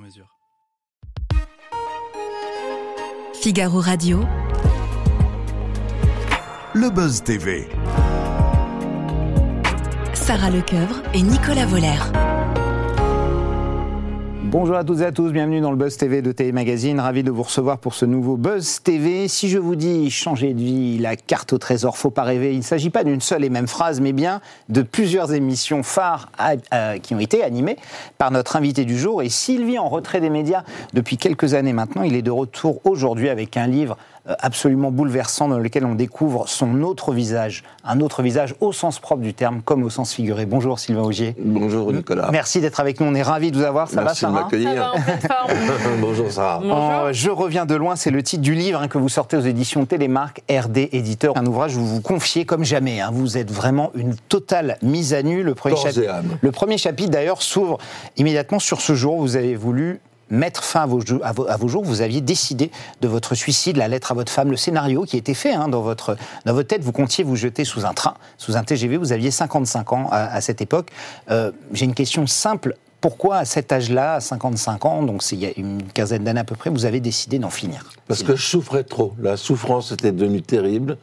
mesure. Figaro Radio. Le Buzz TV. Sarah Lecoeuvre et Nicolas Voller. Bonjour à toutes et à tous, bienvenue dans le Buzz TV de Télé Magazine. Ravi de vous recevoir pour ce nouveau Buzz TV. Si je vous dis changer de vie, la carte au trésor, faut pas rêver. Il ne s'agit pas d'une seule et même phrase, mais bien de plusieurs émissions phares qui ont été animées par notre invité du jour. Et Sylvie, en retrait des médias depuis quelques années maintenant, il est de retour aujourd'hui avec un livre absolument bouleversant dans lequel on découvre son autre visage, un autre visage au sens propre du terme comme au sens figuré. Bonjour Sylvain Augier. Bonjour Nicolas. Merci d'être avec nous, on est ravis de vous avoir. Ça Merci va de. Bonjour Sarah. Oh, je reviens de loin, c'est le titre du livre hein, que vous sortez aux éditions Télémark, RD Éditeur. Un ouvrage où vous vous confiez comme jamais. hein. Vous êtes vraiment une totale mise à nu. Le premier, chapitre, le premier chapitre d'ailleurs s'ouvre immédiatement sur ce jour où vous avez voulu mettre fin à vos, jou- à vos- à vos jours. Vous aviez décidé de votre suicide, la lettre à votre femme, le scénario qui était fait hein, dans, votre, dans votre tête. Vous comptiez vous jeter sous un train, sous un TGV. Vous aviez 55 ans à, à cette époque. Euh, J'ai une question simple. Pourquoi à cet âge-là, à 55 ans, donc c'est il y a une quinzaine d'années à peu près, vous avez décidé d'en finir? Parce que je souffrais trop. La souffrance était devenue terrible.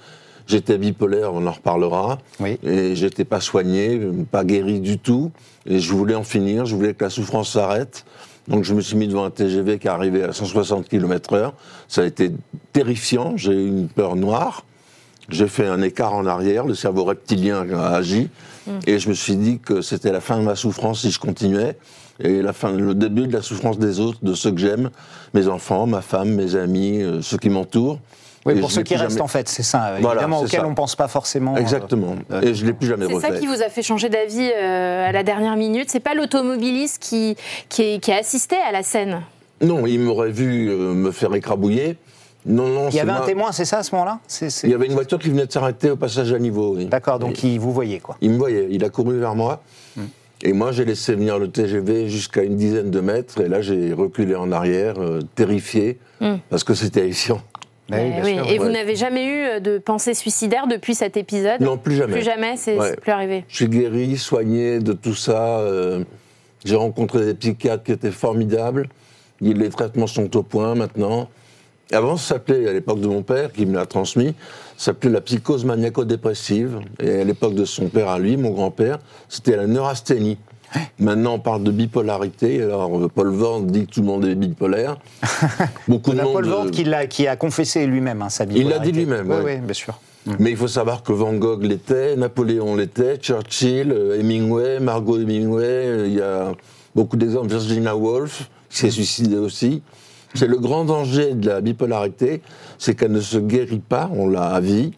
J'étais bipolaire, on en reparlera. Oui. Et j'étais pas soigné, pas guéri du tout. Et je voulais en finir, je voulais que la souffrance s'arrête. Donc je me suis mis devant un TGV qui arrivait à 160 km/h. Ça a été terrifiant, j'ai eu une peur noire. J'ai fait un écart en arrière, le cerveau reptilien a agi. Et je me suis dit que c'était la fin de ma souffrance si je continuais. Et la fin, le début de la souffrance des autres, de ceux que j'aime, mes enfants, ma femme, mes amis, euh, ceux qui m'entourent. Oui, Et pour ceux qui restent jamais- en fait, c'est ça, Voilà, évidemment, c'est auquel ça. on ne pense pas forcément. euh, Exactement. euh, Et je l'ai plus jamais C'est refait. ça qui vous a fait changer d'avis euh, à la dernière minute. C'est pas l'automobiliste qui, qui, a assisté à la scène. Non, il m'aurait vu euh, me faire écrabouiller. Non, non, Il y c'est avait un moi- témoin, c'est ça à ce moment-là C'est- c'est- Il y avait une voiture qui venait de s'arrêter au passage à niveau. oui. D'accord, donc Et il vous voyait quoi. il me voyait, il a couru vers moi. Hmm. Et moi, j'ai laissé venir le TGV jusqu'à une dizaine de mètres. Et là, j'ai reculé en arrière, euh, terrifié, Hmm. parce que c'est terrifiant. Bah oui, bien oui. sûr. Et vous n'avez jamais eu euh, de pensée suicidaire depuis cet épisode Non, plus jamais. Plus jamais, c'est Ouais. c'est plus arrivé. Je suis guéri, soigné de tout ça. euh, j'ai rencontré des psychiatres qui étaient formidables. Les traitements sont au point maintenant. Avant, ça s'appelait, à l'époque de mon père, qui me l'a transmis, ça s'appelait la psychose maniaco-dépressive. Et à l'époque de son père à lui, mon grand-père, c'était la neurasthénie. Maintenant, on parle de bipolarité. Alors, euh, Paul Vort dit que tout le monde est bipolaire. Beaucoup de On a monde. Paul Vort euh, qui, l'a- qui a confessé lui-même hein, sa Il l'a bipolarité. dit lui-même, Oui, ouais. oui, bien sûr. Mais il faut savoir que Van Gogh l'était, Napoléon l'était, Churchill, euh, Hemingway, Margot Hemingway, il y a beaucoup d'exemples, Virginia Woolf, qui s'est suicidée aussi. C'est le grand danger de la bipolarité, c'est qu'elle ne se guérit pas, on l'a à vie,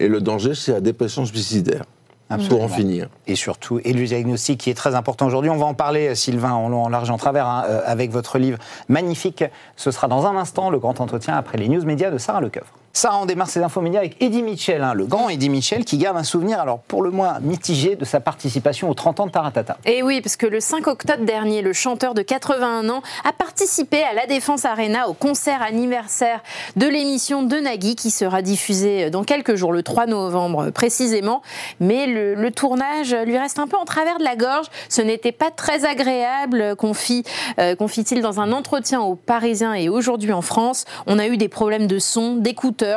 et le danger, c'est la dépression suicidaire. Pour Absolument. en finir. Et surtout, et le diagnostic qui est très important aujourd'hui. On va en parler, euh, Sylvain, en long, en large, en travers, hein, euh, avec votre livre magnifique. Ce sera dans un instant le grand entretien après les news médias de Sarah Lecoeuvre. Sarah, on démarre ces infos médias avec Eddie Mitchell, hein, le grand Eddie Mitchell, qui garde un souvenir, alors pour le moins mitigé, de sa participation aux 30 ans de Taratata. Et oui, parce que le 5 octobre dernier, le chanteur de 81 ans a participé à la Défense Arena au concert anniversaire de l'émission de Nagui qui sera diffusée dans quelques jours, le 3 novembre précisément. Mais le, tournage lui reste un peu en travers de la gorge. Ce n'était pas très agréable, confie, euh, confie-t-il dans un entretien aux Parisiens et aujourd'hui en France. On a eu des problèmes de son,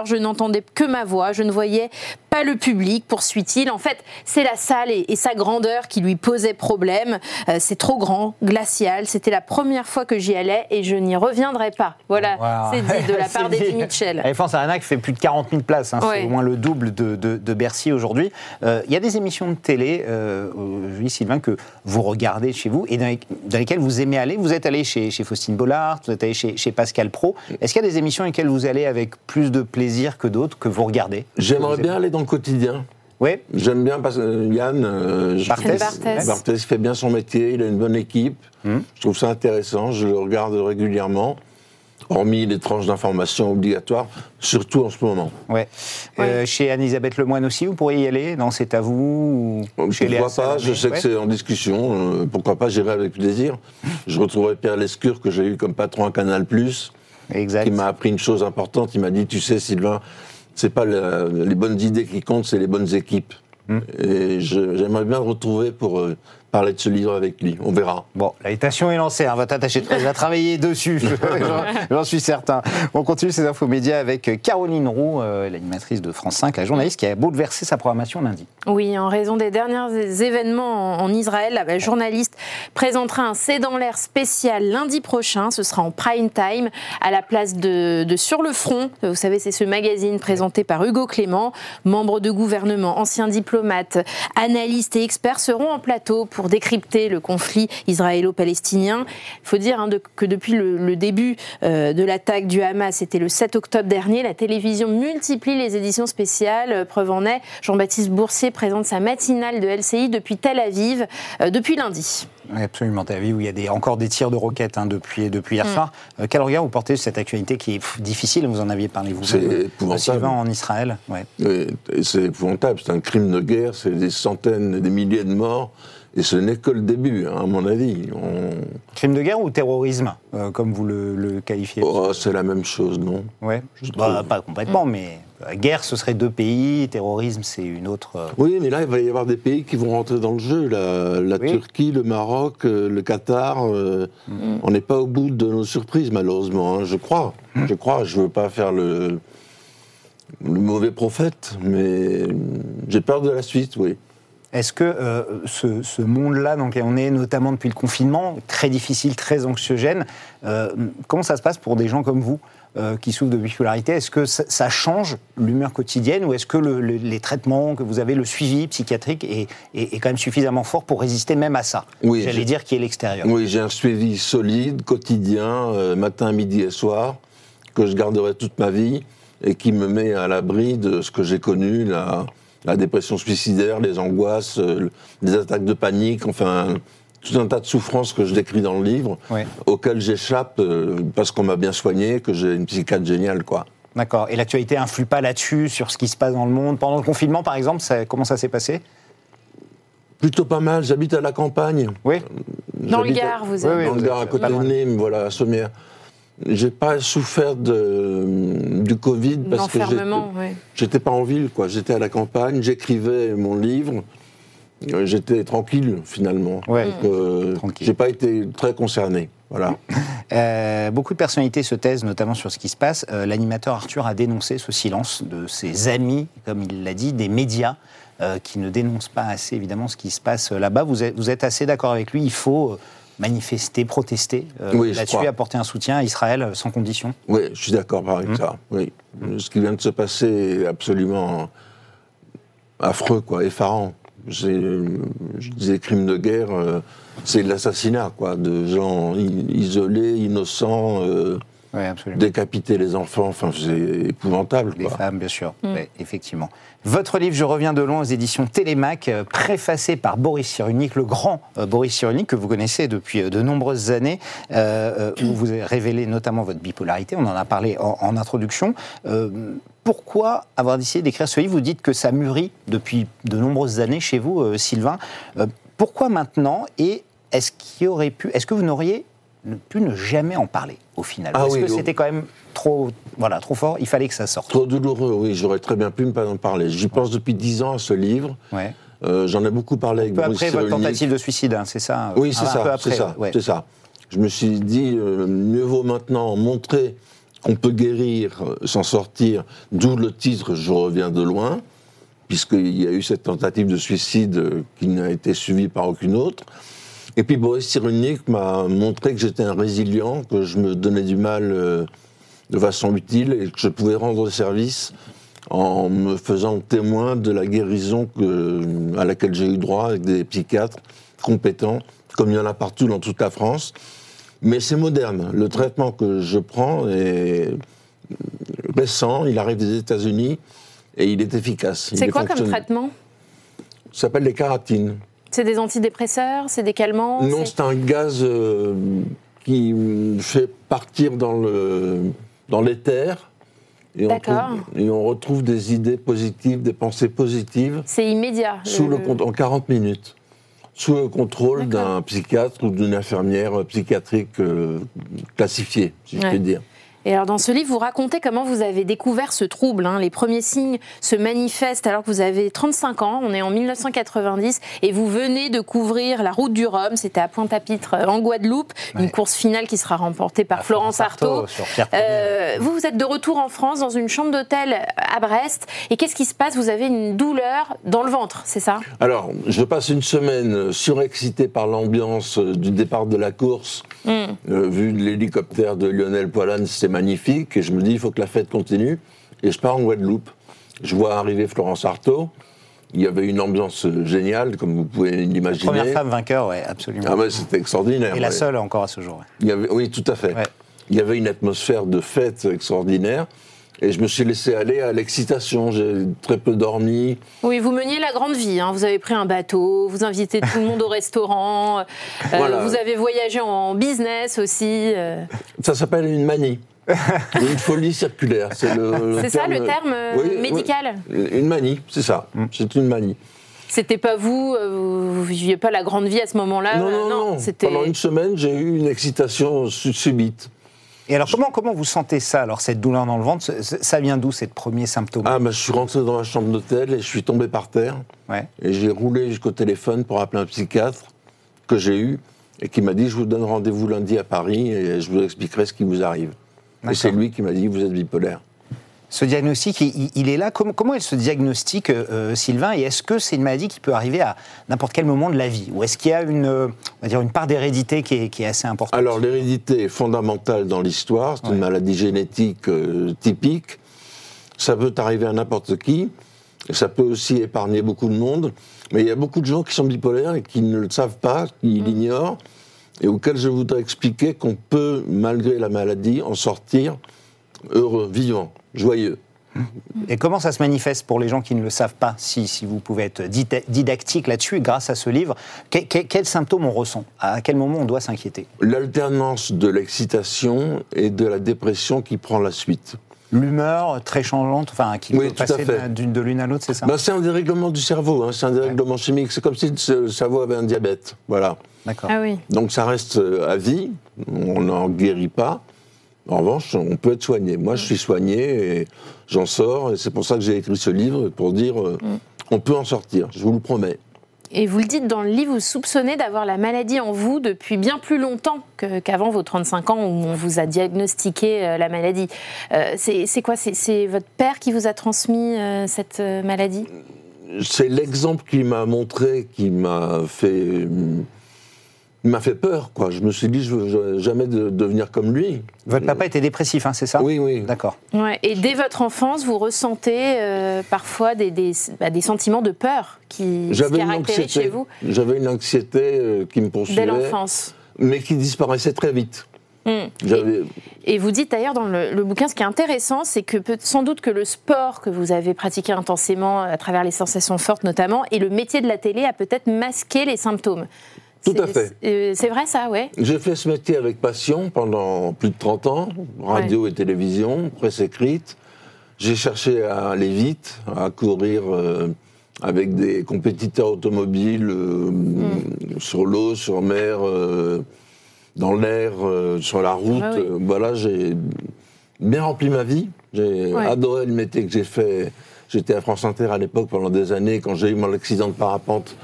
je n'entendais que ma voix, je ne voyais pas le public, poursuit-il. En fait, c'est la salle et, et sa grandeur qui lui posait problème. Euh, c'est trop grand, glacial. C'était la première fois que j'y allais et je n'y reviendrai pas. Voilà, Wow. c'est dit de la C'est part d'Eddie Mitchell. La Défense Arena qui fait plus de 40 000 places, hein, c'est Ouais. au moins le double de, de- de Bercy aujourd'hui. Euh, Il y a des émissions de télé, euh, Sylvain, que vous regardez chez vous et dans, les- dans lesquelles vous aimez aller. Vous êtes allé chez, chez Faustine Bollard, vous êtes allé chez, chez Pascal Pro. Est-ce qu'il y a des émissions dans lesquelles vous allez avec plus de plaisir que d'autres, que vous regardez? J'aimerais bien aller dans le quotidien. Oui. J'aime bien parce que Yann euh, Barthès. Barthès. Barthès, il fait bien son métier, il a une bonne équipe. Hum. Je trouve ça intéressant, je le regarde régulièrement, hormis les tranches d'informations obligatoires, surtout en ce moment. Ouais. Euh, chez Anne-Elisabeth Lemoine aussi, vous pourriez y aller? Non, c'est à vous ou chez Léa Pourquoi pas Je sais Ouais. que c'est en discussion. euh, pourquoi pas J'irai avec plaisir. Je retrouverai Pierre Lescure, que j'ai eu comme patron à Canal+, Exact. qui m'a appris une chose importante. Il m'a dit, tu sais, Sylvain, c'est pas la- les bonnes idées qui comptent, c'est les bonnes équipes. Hmm. Et j'aimerais bien retrouver pour euh, parler de ce livre avec lui. On verra. Bon, l'invitation est lancée, hein, votre attaché de va travailler dessus, j'en- suis certain. On continue ces infos médias avec Caroline Roux, euh, l'animatrice de France 5, la journaliste qui a bouleversé sa programmation lundi. Oui, en raison des derniers événements en en Israël, la journaliste présentera un C'est dans l'air spécial lundi prochain. Ce sera en prime time à la place de, de Sur le Front. Vous savez, c'est ce magazine présenté par Hugo Clément. Membres de gouvernement, anciens diplomates, analystes et experts seront en plateau pour décrypter le conflit israélo-palestinien. Il faut dire hein, de- que depuis le, le début euh, de l'attaque du Hamas, c'était le 7 octobre dernier, la télévision multiplie les éditions spéciales. Euh, Preuve en est, Jean-Baptiste Boursier présente sa matinale de LCI depuis Tel Aviv, euh, depuis lundi. Oui, absolument, Tel Aviv, où il y a des, encore des tirs de roquettes hein, depuis, depuis hier Mm. soir. Euh, quel regard vous portez sur cette actualité qui est pff, difficile Vous en aviez parlé vous C'est épouvantable. En Israël. Ouais. C'est épouvantable, c'est un crime de guerre, c'est des centaines des milliers de morts. Et ce n'est que le début, hein, à mon avis. On- Crime de guerre ou terrorisme, euh, comme vous le, le qualifiez? Oh, c'est la même chose, non? Ouais. Bah, pas complètement, mais guerre, ce serait deux pays, terrorisme, c'est une autre. euh, Oui, mais là, il va y avoir des pays qui vont rentrer dans le jeu. La, la Oui. Turquie, le Maroc, euh, le Qatar. euh, On n'est pas au bout de nos surprises, malheureusement. hein, je crois. Je crois. Je veux pas faire le, le mauvais prophète, mais j'ai peur de la suite, oui. Est-ce que euh, ce, ce monde-là dans lequel on est, notamment depuis le confinement, très difficile, très anxiogène, euh, comment ça se passe pour des gens comme vous euh, qui souffrent de bipolarité? Est-ce que ça, ça change l'humeur quotidienne ou est-ce que le- le- les traitements que vous avez, le suivi psychiatrique est, est- est quand même suffisamment fort pour résister même à ça? Oui, J'allais dire qui est l'extérieur. Oui, j'ai un suivi solide, quotidien, matin, midi et soir, que je garderai toute ma vie et qui me met à l'abri de ce que j'ai connu, la, la dépression suicidaire, les angoisses, euh, les attaques de panique, enfin tout un tas de souffrances que je décris dans le livre, Ouais. auxquelles j'échappe euh, parce qu'on m'a bien soigné, que j'ai une psychiatre géniale, quoi. D'accord. Et l'actualité influe pas là-dessus, sur ce qui se passe dans le monde? Pendant le confinement, par exemple, ça- comment ça s'est passé? Plutôt pas mal, j'habite à la campagne. Oui. Dans le Gard, vous êtes. oui. dans le Gard, à côté de. Nîmes, voilà, à Sommières. J'ai pas souffert de, du Covid parce que j'étais- j'étais pas en ville, quoi. J'étais à la campagne, j'écrivais mon livre. Euh, J'étais tranquille finalement. Ouais. Donc, euh, Tranquille. J'ai pas été très concerné. Voilà. Euh, beaucoup de personnalités se taisent, notamment sur ce qui se passe. Euh, L'animateur Arthur a dénoncé ce silence de ses amis, comme il l'a dit, des médias, euh, qui ne dénoncent pas assez, évidemment, ce qui se passe là-bas. Vous êtes, vous êtes assez d'accord avec lui Il faut euh, manifester, protester euh, Oui, là-dessus, apporter un soutien à Israël euh, sans condition. Oui, je suis d'accord avec Mmh. ça. Oui. Ce qui vient de se passer est absolument affreux, quoi, effarant. C'est- Je disais crime de guerre, euh, c'est de l'assassinat, quoi, de gens isolés, innocents, euh, Oui, absolument. décapiter les enfants, enfin, c'est épouvantable, Les quoi. femmes, bien sûr, Ouais, effectivement. Votre livre, Je reviens de loin aux éditions Télémac, euh, préfacé par Boris Cyrulnik, le grand euh, Boris Cyrulnik, que vous connaissez depuis euh, de nombreuses années, euh, où vous avez révélé notamment votre bipolarité, on en a parlé en, en introduction. Euh, pourquoi avoir décidé d'écrire ce livre? Vous dites que ça mûrit depuis de nombreuses années chez vous, euh, Sylvain. Euh, pourquoi maintenant? Et est-ce qu'il aurait pu, est-ce que vous n'auriez ne- pu ne jamais en parler au final Ah oui, que c'était quand même trop, voilà, trop fort Il fallait que ça sorte. Trop douloureux, oui, j'aurais très bien pu ne pas en parler. J'y pense depuis dix ans à ce livre. Ouais. Euh, J'en ai beaucoup parlé avec Peu Boris après votre tentative de suicide, hein, c'est ça Oui, c'est Ah, ça, c'est ça, ouais. c'est ça. Je me suis dit, euh, mieux vaut maintenant montrer qu'on peut guérir, euh, s'en sortir, d'où le titre Je reviens de loin, puisqu'il y a eu cette tentative de suicide euh, qui n'a été suivie par aucune autre. Et puis Boris Cyrulnik m'a montré que j'étais un résilient, que je me donnais du mal euh, de façon utile et que je pouvais rendre service en me faisant témoin de la guérison que- à laquelle j'ai eu droit avec des psychiatres compétents, comme il y en a partout dans toute la France. Mais c'est moderne. Le traitement que je prends est récent, il arrive des États-Unis et il est efficace. C'est est quoi comme traitement? Ça s'appelle les caratines. C'est des antidépresseurs, c'est des calmants Non, c'est- un gaz euh, qui fait partir dans le dans l'éther. Et on, trouve- et on retrouve des idées positives, des pensées positives c'est immédiat. sous le, en 40 minutes, sous le contrôle d'un psychiatre ou d'une infirmière psychiatrique euh, classifiée, si je puis dire. Et alors dans ce livre, vous racontez comment vous avez découvert ce trouble. hein. Les premiers signes se manifestent alors que vous avez 35 ans, on est en 1990, et vous venez de couvrir la route du Rhum, c'était à Pointe-à-Pitre euh, en Guadeloupe, une course finale qui sera remportée par Florence Artaud. Euh, vous, vous êtes de retour en France dans une chambre d'hôtel à Brest, et qu'est-ce qui se passe? Vous avez une douleur dans le ventre, c'est ça? Alors, je passe une semaine surexcité par l'ambiance euh, du départ de la course. Hmm. Euh, vu l'hélicoptère de Lionel Poilane, magnifique. Et je me dis, il faut que la fête continue. Et je pars en Guadeloupe. Je vois arriver Florence Artaud. Il y avait une ambiance géniale, comme vous pouvez l'imaginer. Première femme vainqueur, ouais, absolument. Ah ouais, c'était extraordinaire. Et la ouais. seule encore à ce jour. ouais. Il y avait, oui, tout à fait. Ouais. Il y avait une atmosphère de fête extraordinaire. Et je me suis laissé aller à l'excitation. J'ai très peu dormi. Oui, vous meniez la grande vie. hein. Vous avez pris un bateau, vous invitez tout le monde au restaurant, euh, Voilà. vous avez voyagé en business aussi. euh. Ça s'appelle une manie. une folie circulaire. C'est le, C'est ça le terme euh, oui. médical Une manie, c'est ça. C'est une manie. C'était pas vous, euh, vous, viviez pas la grande vie à ce moment-là non, euh, non, non. C'était. Pendant une semaine, j'ai eu une excitation su- subite. Et alors, comment, comment vous sentez ça, alors, cette douleur dans le ventre? Ça vient d'où, ces premiers symptômes Ah, bah, je suis rentré dans la chambre d'hôtel et je suis tombé par terre. Ouais. Et j'ai roulé jusqu'au téléphone pour appeler un psychiatre que j'ai eu et qui m'a dit Je vous donne rendez-vous lundi à Paris et je vous expliquerai ce qui vous arrive. Et c'est lui qui m'a dit Vous êtes bipolaire. Ce diagnostic, il, est là. Comment, comment est ce diagnostic, euh, Sylvain Et est-ce que c'est une maladie qui peut arriver à n'importe quel moment de la vie? Ou est-ce qu'il y a une, euh, on va dire une part d'hérédité qui est, qui est assez importante? Alors, l'hérédité est fondamentale dans l'histoire. C'est une maladie génétique euh, typique. Ça peut arriver à n'importe qui. Et ça peut aussi épargner beaucoup de monde. Mais il y a beaucoup de gens qui sont bipolaires et qui ne le savent pas, qui l'ignorent, et auxquels je voudrais expliquer qu'on peut, malgré la maladie, en sortir heureux, vivant, joyeux. Et comment ça se manifeste pour les gens qui ne le savent pas si, si vous pouvez être dida- didactique là-dessus, grâce à ce livre, que- que- quels symptômes on ressent? À quel moment on doit s'inquiéter? L'alternance de l'excitation et de la dépression qui prend la suite. L'humeur très changeante, enfin, qui Oui, peut passer de l'une à l'autre, c'est ça? Ben, c'est un dérèglement du cerveau, hein, c'est un dérèglement chimique. C'est comme si le cerveau avait un diabète. Voilà. D'accord. Ah oui. Donc ça reste euh, à vie, on n'en guérit pas. En revanche, on peut être soigné. Moi, je suis soigné et j'en sors. Et c'est pour ça que j'ai écrit ce livre, pour dire euh, on peut en sortir, je vous le promets. Et vous le dites dans le livre, vous soupçonnez d'avoir la maladie en vous depuis bien plus longtemps qu'avant vos 35 ans où on vous a diagnostiqué euh, la maladie. Euh, c'est quoi? C'est- votre père qui vous a transmis euh, cette maladie? C'est l'exemple qu'il m'a montré qui m'a fait, m'a fait peur. Quoi. Je me suis dit, je veux jamais de- devenir comme lui. Votre papa était dépressif, hein, c'est ça? Oui, oui. D'accord. Ouais, et dès votre enfance, vous ressentez euh, parfois des, des- bah, des sentiments de peur qui se J'avais une caractérisent anxiété. chez vous? J'avais une anxiété euh, qui me dès poursuivait, l'enfance. mais qui disparaissait très vite. Hmm. Et vous dites d'ailleurs dans le, le bouquin, ce qui est intéressant, c'est que peut, sans doute que le sport que vous avez pratiqué intensément à travers les sensations fortes notamment, et le métier de la télé a peut-être masqué les symptômes. Tout à fait. C'est euh, c'est vrai ça, ouais. J'ai fait ce métier avec passion pendant plus de 30 ans, radio et télévision, presse écrite. J'ai cherché à aller vite, à courir euh, avec des compétiteurs automobiles euh, Mm. sur l'eau, sur mer, euh, dans l'air, sur la route. Ah oui. Voilà, j'ai bien rempli ma vie. J'ai Ouais. adoré le métier que j'ai fait. J'étais à France Inter à l'époque pendant des années. Quand j'ai eu mon accident de parapente,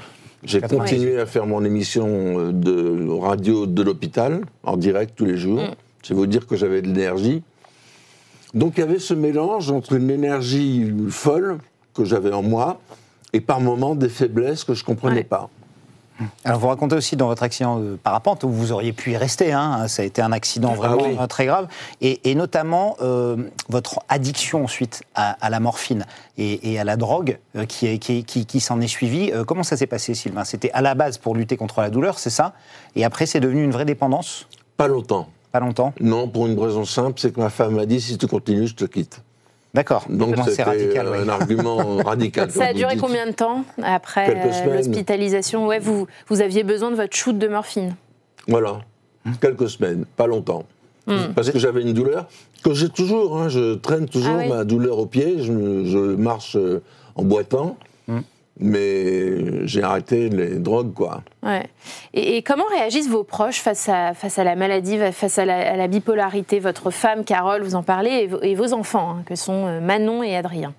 j'ai 98. continué à faire mon émission euh, de radio de l'hôpital, en direct tous les jours. Mm. C'est vous dire que j'avais de l'énergie. Donc il y avait ce mélange entre une énergie folle que j'avais en moi et par moments des faiblesses que je ne comprenais Ouais. pas. Alors, vous racontez aussi dans votre accident de parapente où vous auriez pu y rester. hein, ça a été un accident vraiment oui. euh, très grave. Et, et notamment, euh, votre addiction ensuite à, à la morphine et, et à la drogue euh, qui, qui, qui- qui s'en est suivie. Euh, comment ça s'est passé, Sylvain? C'était à la base pour lutter contre la douleur, c'est ça? Et après, c'est devenu une vraie dépendance? Pas longtemps. Pas longtemps? Non, pour une raison simple, c'est que ma femme m'a dit si tu continues, je te quitte. D'accord. Donc c'est radical. oui. un argument radical. Ça a duré dites. combien de temps après Quelques euh, semaines. l'hospitalisation Ouais, vous, vous aviez besoin de votre shoot de morphine. Voilà, quelques semaines, pas longtemps. Parce que j'avais une douleur que j'ai toujours, hein, je traîne toujours Ah oui. ma douleur au pied, je, marche euh, en boitant, mais j'ai arrêté les drogues, quoi. Ouais. Et, et comment réagissent vos proches face à, face à la maladie, face à la, à la bipolarité? Votre femme, Carole, vous en parlez, et vos, et vos enfants, hein, que sont euh, Manon et Adrien.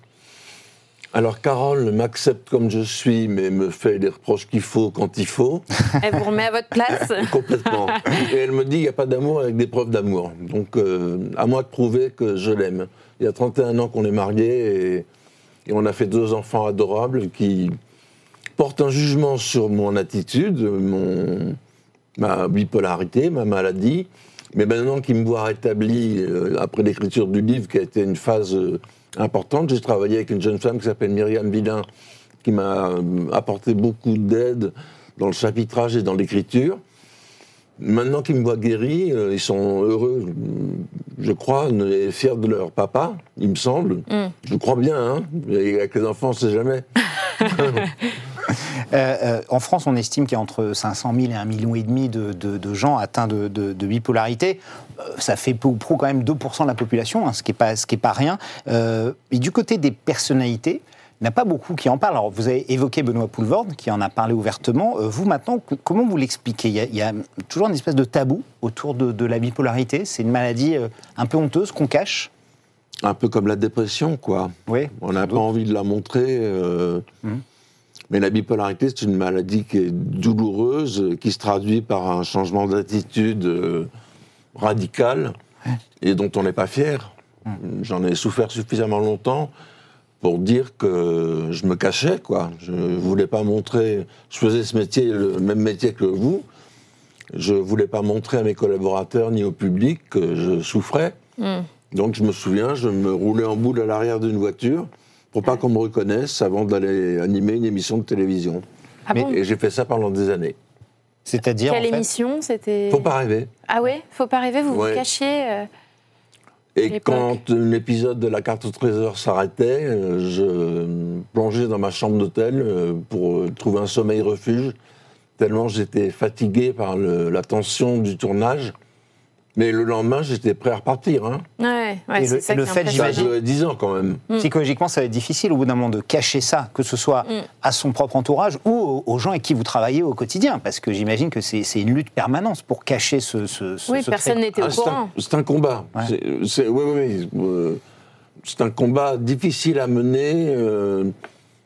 Alors Carole m'accepte comme je suis, mais me fait les reproches qu'il faut quand il faut, Elle vous remet à votre place? Complètement. Et elle me dit, il n'y a pas d'amour avec des preuves d'amour. Donc euh, à moi de prouver que je l'aime. Il y a 31 ans qu'on est mariés et, on a fait deux enfants adorables qui portent un jugement sur mon attitude, ma bipolarité, ma maladie. Mais maintenant qu'ils me voient rétabli euh, après l'écriture du livre, qui a été une phase euh, importante, j'ai travaillé avec une jeune femme qui s'appelle Myriam Villain, qui m'a euh, apporté beaucoup d'aide dans le chapitrage et dans l'écriture. Maintenant qu'ils me voient guéri, ils sont heureux, je crois, fiers de leur papa, il me semble. Je crois bien, hein. Et avec les enfants, on ne sait jamais. Euh, euh, en France, on estime qu'il y a entre 500 000 et 1,5 million et demi de, de- de gens atteints de, de- de bipolarité. Euh, ça fait peu ou prou quand même 2% de la population, hein, ce qui n'est pas, ce qui est pas rien. Euh, et du côté des personnalités, il n'y en a pas beaucoup qui en parlent. Alors, vous avez évoqué Benoît Poulvorde, qui en a parlé ouvertement. Euh, vous, maintenant, comment vous l'expliquez? Il, y a- il y a toujours une espèce de tabou autour de, de la bipolarité? C'est une maladie euh, un peu honteuse qu'on cache? Un peu comme la dépression, quoi. Oui. On n'a pas envie de la montrer. euh, Mhm. Mais la bipolarité, c'est une maladie qui est douloureuse, qui se traduit par un changement d'attitude euh, radical et dont on n'est pas fier. J'en ai souffert suffisamment longtemps pour dire que je me cachais, quoi. Je voulais pas montrer. Je faisais ce métier, le même métier que vous. Je voulais pas montrer à mes collaborateurs ni au public que je souffrais. Donc je me souviens, je me roulais en boule à l'arrière d'une voiture pour pas qu'on me reconnaisse avant d'aller animer une émission de télévision. Ah bon? Et j'ai fait ça pendant des années. C'est-à-dire, Quelle en fait, émission? C'était. Faut pas rêver. Ah ouais? Faut pas rêver, vous Ouais. vous cachiez euh, Et quand un épisode de la carte au trésor s'arrêtait, euh, je plongeais dans ma chambre d'hôtel euh, pour euh, trouver un sommeil refuge, tellement j'étais fatigué par le- la tension du tournage. Mais le lendemain, j'étais prêt à repartir. Hein. Ouais, ouais Et c'est le- ça le fait, impressionnant. duré 10 ans quand même. Psychologiquement, ça va être difficile au bout d'un moment de cacher ça, que ce soit Mm. à son propre entourage ou aux, aux gens avec qui vous travaillez au quotidien, parce que j'imagine que c'est c'est une lutte permanente pour cacher ce, ce, ce Oui, personne n'était au Ah, c'est un- courant. C'est un, combat. Ouais. C'est- c'est- oui, oui, oui. euh, c'est un combat difficile à mener. euh,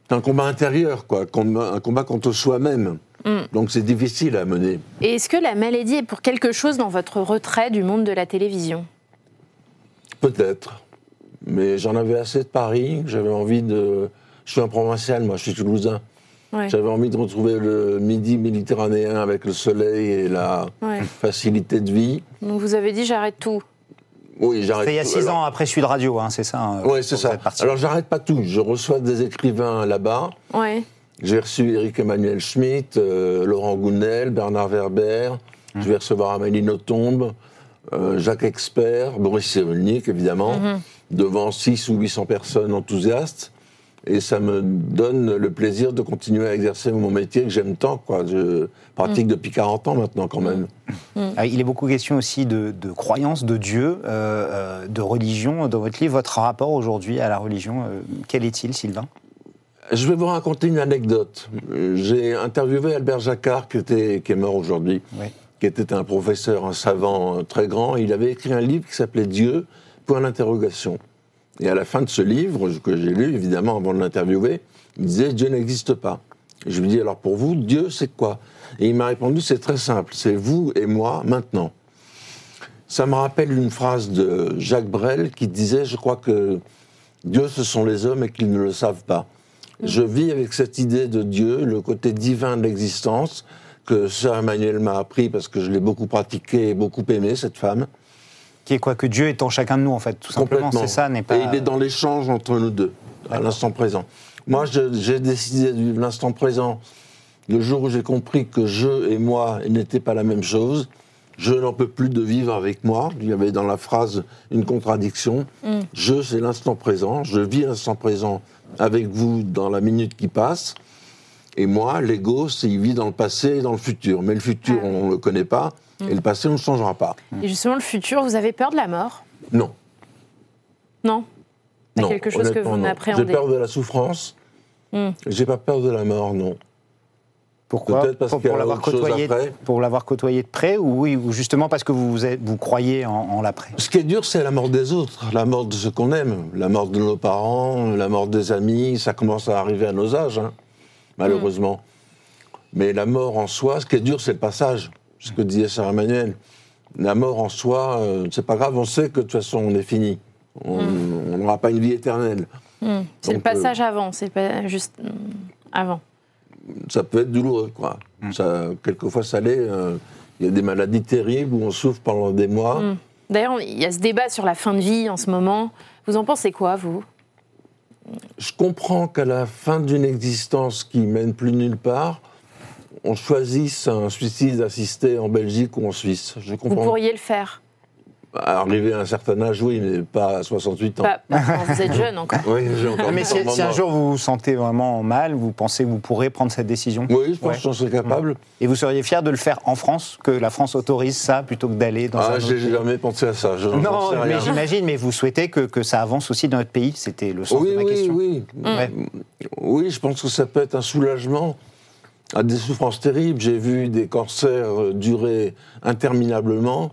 c'est un combat intérieur, quoi. Un combat contre soi-même. Mm. Donc c'est difficile à mener. Et est-ce que la maladie est pour quelque chose dans votre retrait du monde de la télévision? Peut-être. Mais j'en avais assez de Paris. J'avais envie de. Je suis un provincial, moi, je suis toulousain. Ouais. J'avais envie de retrouver le midi méditerranéen avec le soleil et la Ouais. facilité de vie. Donc vous avez dit j'arrête tout. Oui, j'arrête. C'est il y a six Alors- ans après Sud Radio, hein, c'est ça hein, Oui, c'est ça. Alors j'arrête pas tout. Je reçois des écrivains là-bas. Ouais. J'ai reçu Eric Emmanuel Schmitt, euh, Laurent Gounel, Bernard Werber. Je vais recevoir Amélie Nothomb, euh, Jacques Expert, Boris Cyrulnik, évidemment, Mhm. devant 6 ou 800 personnes enthousiastes. Et ça me donne le plaisir de continuer à exercer mon métier que j'aime tant. Quoi. Je pratique depuis 40 ans maintenant, quand même. Ah, Il est beaucoup question aussi de, de croyance, de Dieu, euh, euh, de religion. Dans votre livre, votre rapport aujourd'hui à la religion, euh, quel est-il, Sylvain? Je vais vous raconter une anecdote. J'ai interviewé Albert Jacquard, qui, était, qui est mort aujourd'hui, Oui. qui était un professeur, un savant très grand. Il avait écrit un livre qui s'appelait Dieu, point d'interrogation. Et à la fin de ce livre, que j'ai lu évidemment avant de l'interviewer, il disait Dieu n'existe pas. Et je lui dis alors pour vous, Dieu c'est quoi? Et il m'a répondu c'est très simple, c'est vous et moi maintenant. Ça me rappelle une phrase de Jacques Brel qui disait je crois que Dieu ce sont les hommes et qu'ils ne le savent pas. Je vis avec cette idée de Dieu, le côté divin de l'existence, que Sœur Emmanuel m'a appris parce que je l'ai beaucoup pratiqué et beaucoup aimé, cette femme. Qui est quoi Que Dieu est en chacun de nous, en fait, tout simplement. C'est ça, n'est pas. Et il est dans l'échange entre nous deux, à l'instant présent. Moi, je- j'ai décidé de vivre l'instant présent le jour où j'ai compris que je et moi n'étaient pas la même chose. Je n'en peux plus de vivre avec moi. Il y avait dans la phrase une contradiction. Mm. Je, c'est l'instant présent. Je vis l'instant présent avec vous dans la minute qui passe. Et moi, l'ego, c'est il vit dans le passé et dans le futur. Mais le futur, Ah. on ne le connaît pas. Et le passé, on ne changera pas. Et justement, le futur, vous avez peur de la mort? Non. Non? Pas non, quelque chose que vous non. n'appréhendez J'ai peur de la souffrance. Hmm. J'ai pas peur de la mort, non. Pourquoi Peut-être parce pour, qu'il y a pour l'avoir côtoyé, pour l'avoir côtoyé de près ou oui, ou justement parce que vous vous, êtes- vous croyez en, en l'après? Ce qui est dur, c'est la mort des autres, la mort de ceux qu'on aime, la mort de nos parents, la mort des amis. Ça commence à arriver à nos âges, hein, malheureusement. Mais la mort en soi, ce qui est dur, c'est le passage. Ce que disait Sarah Emmanuel. La mort en soi, euh, c'est pas grave, on sait que de toute façon, on est fini. On on n'aura pas une vie éternelle. Hmm. C'est le euh, passage avant, c'est pas juste hmm, avant. Ça peut être douloureux, quoi. Ça, quelquefois, ça l'est. euh, Il y a des maladies terribles où on souffre pendant des mois. Hmm. D'ailleurs, il y a ce débat sur la fin de vie en ce moment. Vous en pensez quoi, vous? Je comprends qu'à la fin d'une existence qui mène plus nulle part, on choisisse un suicide assisté en Belgique ou en Suisse. Je Vous comprends. pourriez le faire Arriver à un certain âge, oui, mais pas à 68 ans. Pas- pas quand vous êtes jeune encore. Oui, j'ai encore Mais du si, un jour vous vous sentez vraiment mal, vous pensez que vous pourrez prendre cette décision. Oui, je pense Ouais. que j'en serais capable. Et vous seriez fier de le faire en France, que la France autorise ça plutôt que d'aller dans un Ah, autre j'ai pays jamais pensé à ça. Je Non, sais mais j'imagine, mais vous souhaitez que, que ça avance aussi dans notre pays C'était le sens Oui, de ma oui, question. oui. Ouais. Oui, je pense que ça peut être un soulagement à des souffrances terribles. J'ai vu des cancers euh, durer interminablement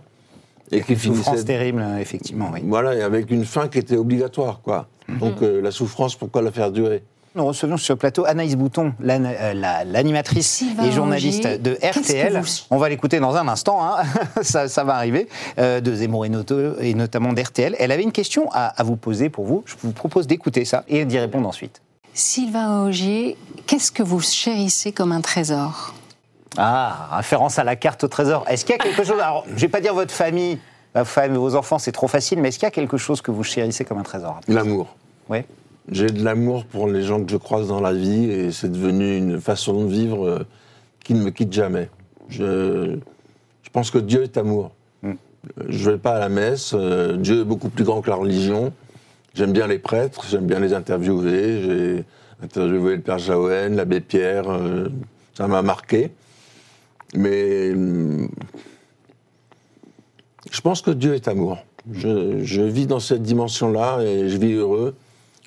et qui Souffrance finissaient terrible, euh, effectivement, oui. Voilà, et avec une fin qui était obligatoire, quoi. Mhm. Donc euh, la souffrance, pourquoi la faire durer? Nous recevons sur le plateau Anaïs Bouton, l'an- la- l'animatrice et journaliste de RTL. vous- On va l'écouter dans un instant, hein. ça, ça va arriver, euh, de Zemmour et, Noto- et notamment d'RTL. Elle avait une question à, à vous poser pour vous. Je vous propose d'écouter ça et d'y répondre ensuite. Sylvain Augier, qu'est-ce que vous chérissez comme un trésor? Ah, référence à la carte au trésor. Est-ce qu'il y a quelque chose Alors, je vais pas dire votre famille, ma femme et vos enfants, c'est trop facile, mais est-ce qu'il y a quelque chose que vous chérissez comme un trésor? L'amour. Ouais. J'ai de l'amour pour les gens que je croise dans la vie et c'est devenu une façon de vivre euh, qui ne me quitte jamais. Je, je pense que Dieu est amour. Mm. Je ne vais pas à la messe. euh, Dieu est beaucoup plus grand que la religion. J'aime bien les prêtres, j'aime bien les interviewer. J'ai interviewé le Père Jaouen, l'abbé Pierre. euh, ça m'a marqué. Mais hum, je pense que Dieu est amour. Je, je vis dans cette dimension-là et je vis heureux.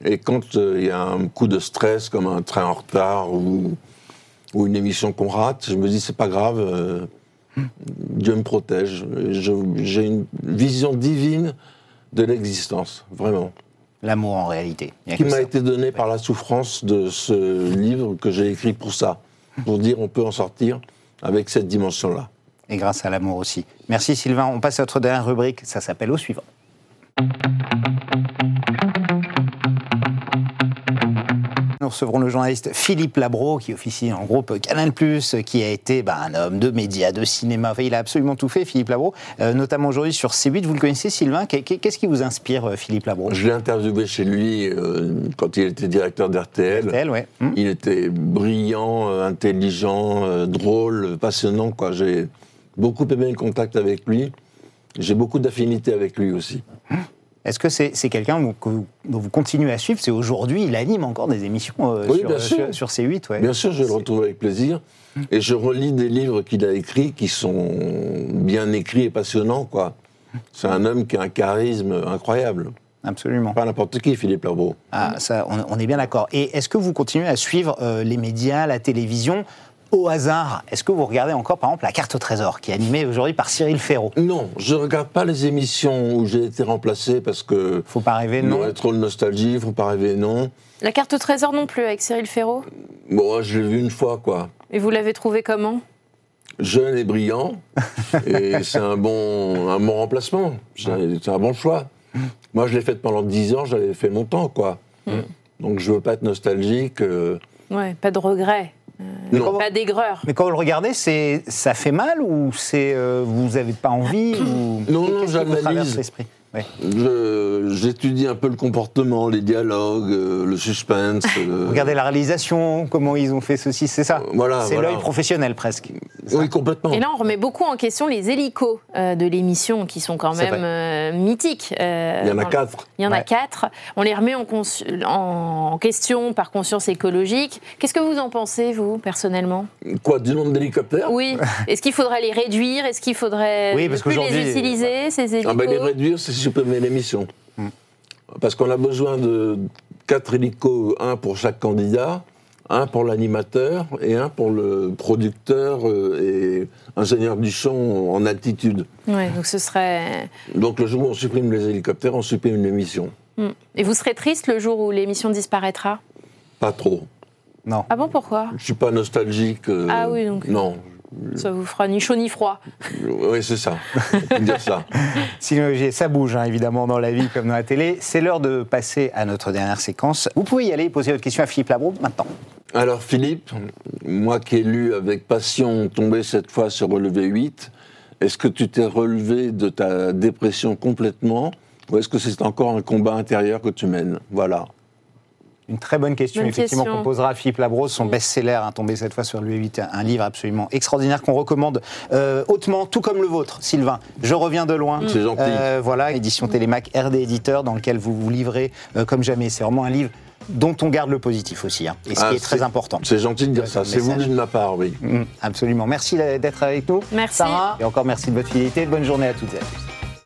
Et quand euh, il y a un coup de stress, comme un train en retard ou, ou une émission qu'on rate, je me dis c'est pas grave, euh, Dieu me protège. J'ai une vision divine de l'existence, vraiment, L'amour en réalité. Qui m'a été donnée par la souffrance de ce livre que j'ai écrit pour ça, pour dire on peut en sortir avec cette dimension-là. Et grâce à l'amour aussi. Merci Sylvain. On passe à notre dernière rubrique. Ça s'appelle au suivant. Nous recevrons le journaliste Philippe Labro, qui officie en groupe Canal+, qui a été bah, un homme de médias, de cinéma. Enfin, il a absolument tout fait, Philippe Labro, euh, notamment aujourd'hui sur C8. Vous le connaissez, Sylvain? Qu'est- Qu'est-ce qui vous inspire, euh, Philippe Labro? Je l'ai interviewé chez lui euh, quand il était directeur d'RTL. RTL, ouais. Hum. Il était brillant, intelligent, drôle, passionnant. Quoi. J'ai beaucoup aimé le contact avec lui. J'ai beaucoup d'affinité avec lui aussi. Est-ce que c'est quelqu'un dont vous- dont vous continuez à suivre? C'est aujourd'hui, il anime encore des émissions euh, Oui, sur, bien sûr. sur- sur C8. Ouais. Bien sûr, je le retrouve avec plaisir. Et je relis des livres qu'il a écrits qui sont bien écrits et passionnants. quoi. C'est un homme qui a un charisme incroyable. Absolument. Pas n'importe qui, Philippe Labro. Ah, ça, on, on est bien d'accord. Et est-ce que vous continuez à suivre euh, les médias, la télévision? Au hasard Est-ce que vous regardez encore, par exemple, la carte au trésor, qui est animée aujourd'hui par Cyril Ferraud Non, je regarde pas les émissions où j'ai été remplacé parce que Faut pas rêver, il y non aurait trop de nostalgie, faut pas rêver, non. La carte au trésor non plus avec Cyril Ferraud Bon, je l'ai vu une fois, quoi. Et vous l'avez trouvé comment? Jeune et brillant, et c'est un bon, un bon remplacement. C'est un bon choix. Moi, je l'ai fait pendant 10 ans, j'avais fait mon temps, quoi. Donc, je veux pas être nostalgique. euh, Ouais, pas de regret, non. pas d'aigreur. Mais quand vous le regardez, c'est ça fait mal ou c'est euh, vous n'avez pas envie ou Non, non, Qu'est-ce qui vous j'analyse. J'étudie un peu le comportement, les dialogues, euh, le suspense. euh, Regardez la réalisation, comment ils ont fait ceci, c'est ça. Voilà, c'est voilà. l'œil professionnel presque. Oui, complètement. Et là, on remet beaucoup en question les hélicos euh, de l'émission, qui sont quand même euh, mythiques. euh, Il y en a quatre. Il y en a quatre. On les remet en, question par conscience écologique. Qu'est-ce que vous en pensez, vous, personnellement? Quoi, du nombre d'hélicoptères? Oui. Est-ce qu'il faudrait les réduire? Est-ce qu'il faudrait Oui, ne parce plus les utiliser, ces hélicos Ah ben, les réduire, c'est supprimer l'émission. Parce qu'on a besoin de quatre hélicos, un pour chaque candidat, un pour l'animateur et un pour le producteur euh, et ingénieur du son en altitude. Ouais, donc ce serait. Donc le jour où on supprime les hélicoptères, on supprime l'émission. Hmm. Et vous serez triste le jour où l'émission disparaîtra? Pas trop. Non. Ah bon, pourquoi? Je suis pas nostalgique. euh, Ah oui, donc- Non. Ça vous fera ni chaud ni froid. Oui, c'est ça. On peut dire ça. Ça bouge hein, évidemment dans la vie comme dans la télé. C'est l'heure de passer à notre dernière séquence. Vous pouvez y aller et poser votre question à Philippe Labro maintenant. Alors Philippe, moi qui ai lu avec passion tomber cette fois sur relevé 8, est-ce que tu t'es relevé de ta dépression complètement ou est-ce que c'est encore un combat intérieur que tu mènes? Voilà. Une très bonne question, Bonne effectivement, qu'on posera à Philippe Labro, son best-seller, hein, tombé cette fois sur le 8 un livre absolument extraordinaire qu'on recommande euh, hautement, tout comme le vôtre, Sylvain. Je reviens de loin. C'est gentil. Euh, voilà, édition Télémac, RD Éditeur, dans lequel vous vous livrez euh, comme jamais. C'est vraiment un livre dont on garde le positif aussi, hein, et ce Ah, qui est très c'est- important. C'est gentil de dire ça. C'est voulu de ma part, oui. Mm, absolument. Merci d'être avec nous. Merci. Sarah, et encore merci de votre fidélité. Bonne journée à toutes et à tous.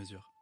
mesure.